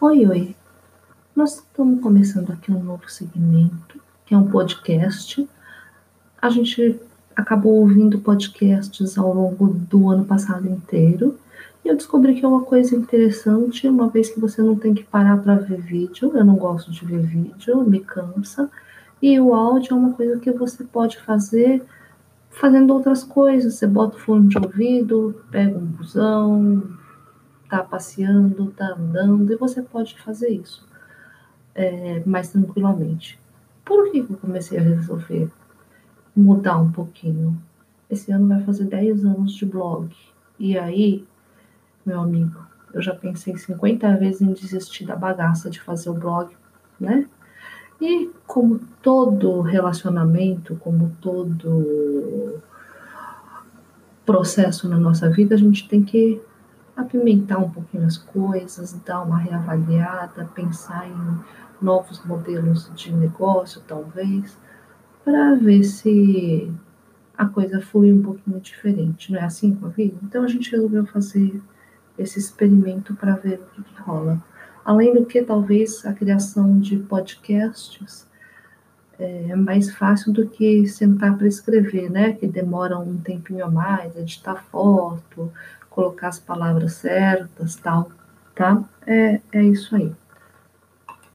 Oi, oi. Nós estamos começando aqui um novo segmento, que é um podcast. A gente acabou ouvindo podcasts ao longo do ano passado inteiro. E eu descobri que é uma coisa interessante, uma vez que você não tem que parar para ver vídeo. Eu não gosto de ver vídeo, me cansa. E o áudio é uma coisa que você pode fazer fazendo outras coisas. Você bota o fone de ouvido, pega um busão, tá passeando, tá andando, e você pode fazer isso é, mais tranquilamente. Por que eu comecei a resolver mudar um pouquinho? Esse ano vai fazer 10 anos de blog. E aí, meu amigo, eu já pensei 50 vezes em desistir da bagaça de fazer o blog, né? E como todo relacionamento, como todo processo na nossa vida, a gente tem que apimentar um pouquinho as coisas, dar uma reavaliada, pensar em novos modelos de negócio, talvez, para ver se a coisa flui um pouquinho diferente. Não é assim com a vida? Então a gente resolveu fazer esse experimento para ver o que, que rola. Além do que, talvez a criação de podcasts é mais fácil do que sentar para escrever, né? Que demora um tempinho a mais, editar foto, colocar as palavras certas, tal, tá? É, é isso aí.